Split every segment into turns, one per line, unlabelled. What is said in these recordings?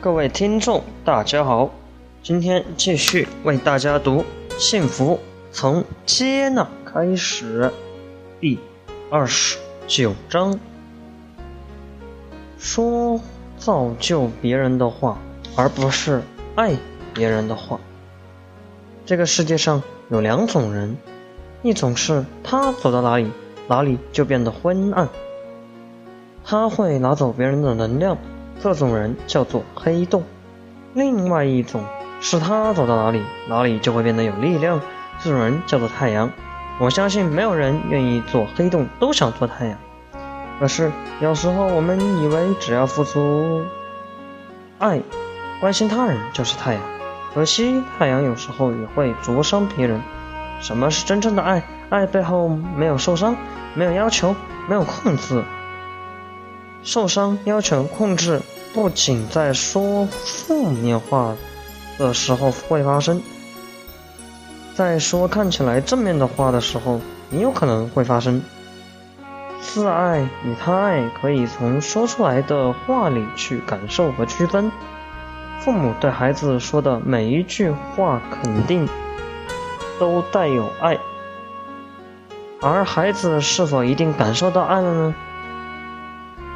各位听众，大家好，今天继续为大家读《幸福从接纳开始》第二十九章，说造就别人的话，而不是爱别人的话。这个世界上有两种人，一种是他走到哪里，哪里就变得昏暗，他会拿走别人的能量。这种人叫做黑洞，另外一种是他走到哪里，哪里就会变得有力量。这种人叫做太阳。我相信没有人愿意做黑洞，都想做太阳。可是有时候我们以为只要付出爱、关心他人就是太阳，可惜太阳有时候也会灼伤别人。什么是真正的爱？爱背后没有受伤，没有要求，没有控制。受伤、要求、控制，不仅在说负面话的时候会发生，在说看起来正面的话的时候，也有可能会发生。自爱与他爱可以从说出来的话里去感受和区分。父母对孩子说的每一句话，肯定都带有爱，而孩子是否一定感受到爱了呢？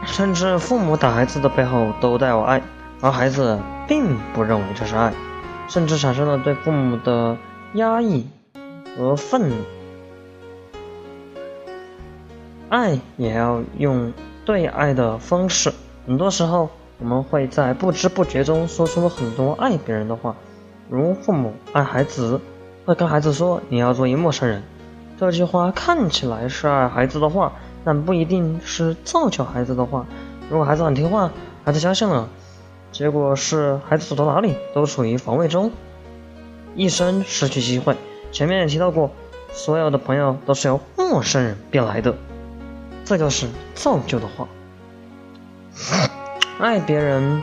甚至父母打孩子的背后都带有爱，而孩子并不认为这是爱，甚至产生了对父母的压抑和愤怒。爱也要用对爱的方式，很多时候我们会在不知不觉中说出很多爱别人的话，如父母爱孩子，会跟孩子说“你要做一陌生人”，这句话看起来是爱孩子的话。但不一定是造就孩子的话。如果孩子很听话，孩子相信了，结果是孩子走到哪里都处于防卫中，一生失去机会。前面也提到过，所有的朋友都是由陌生人变来的，这就是造就的话。爱别人，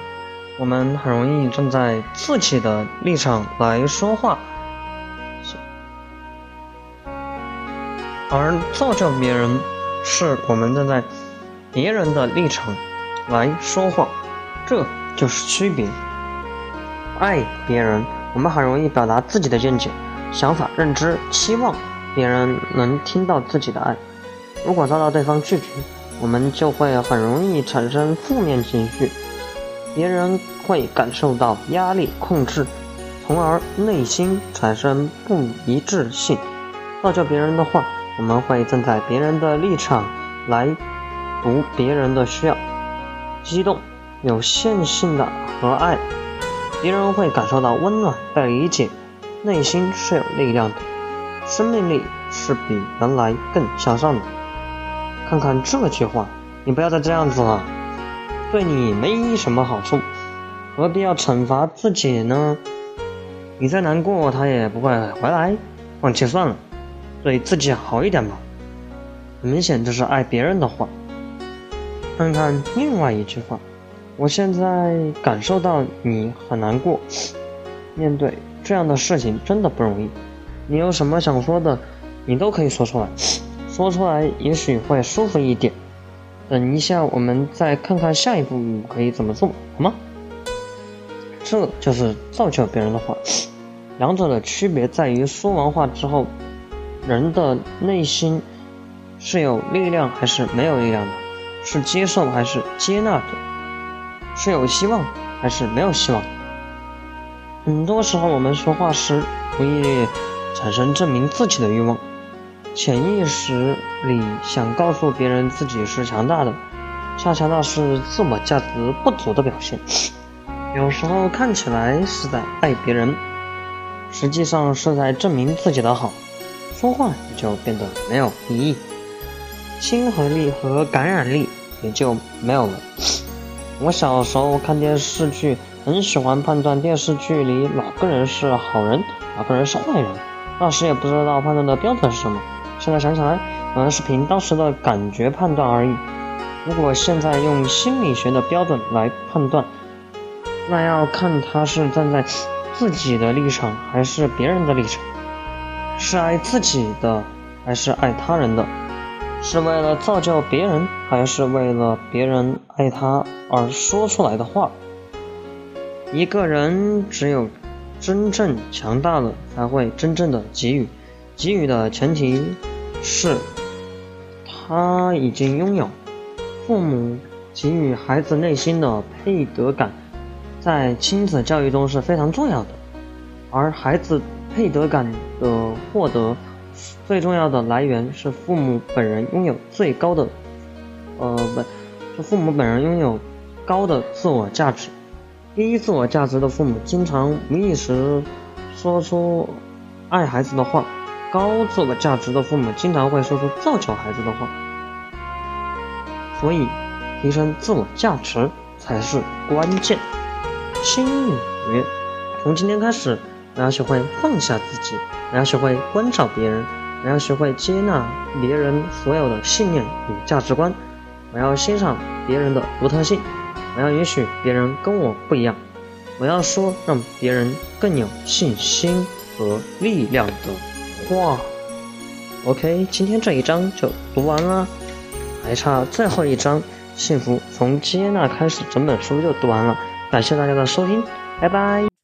我们很容易站在自己的立场来说话，而造就别人。是我们站在别人的立场来说话，这就是区别。爱别人，我们很容易表达自己的见解、想法、认知，期望别人能听到自己的爱。如果遭到对方拒绝，我们就会很容易产生负面情绪，别人会感受到压力、控制，从而内心产生不一致性，造就别人的话。我们会站在别人的立场来读别人的需要，激动、有线性的和爱，别人会感受到温暖、被理解，内心是有力量的，生命力是比原来更向上的。看看这句话，你不要再这样子了，对你没什么好处，何必要惩罚自己呢？你再难过，他也不会回来，放弃算了。对自己好一点吧，明显这是爱别人的话。看看另外一句话，我现在感受到你很难过，面对这样的事情真的不容易。你有什么想说的，你都可以说出来，说出来也许会舒服一点。等一下，我们再看看下一步可以怎么做，好吗？这就是造就别人的话，两者的区别在于说完话之后。人的内心是有力量还是没有力量的？是接受还是接纳的？是有希望还是没有希望？很多时候，我们说话时不易产生证明自己的欲望，潜意识里想告诉别人自己是强大的，恰恰那是自我价值不足的表现。有时候看起来是在爱别人，实际上是在证明自己的好。说话也就变得没有意义，亲和力和感染力也就没有了。我小时候看电视剧，很喜欢判断电视剧里哪个人是好人，哪个人是坏人。那时也不知道判断的标准是什么，现在想起来，可能是凭当时的感觉判断而已。如果现在用心理学的标准来判断，那要看他是站在自己的立场还是别人的立场。是爱自己的，还是爱他人的？是为了造就别人，还是为了别人爱他而说出来的话？一个人只有真正强大了，才会真正的给予。给予的前提是，他已经拥有。父母给予孩子内心的配得感，在亲子教育中是非常重要的。而孩子配得感的获得，最重要的来源是父母本人拥有最高的，呃，不，是父母本人拥有高的自我价值。低自我价值的父母经常无意识说出爱孩子的话，高自我价值的父母经常会说出造就孩子的话。所以，提升自我价值才是关键。心语：从今天开始，我要学会放下自己，我要学会关照别人，我要学会接纳别人所有的信念与价值观，我要欣赏别人的独特性，我要允许别人跟我不一样，我要说让别人更有信心和力量的话。OK，今天这一章就读完了。还差最后一章，幸福从接纳开始，整本书就读完了。感谢大家的收听，拜拜。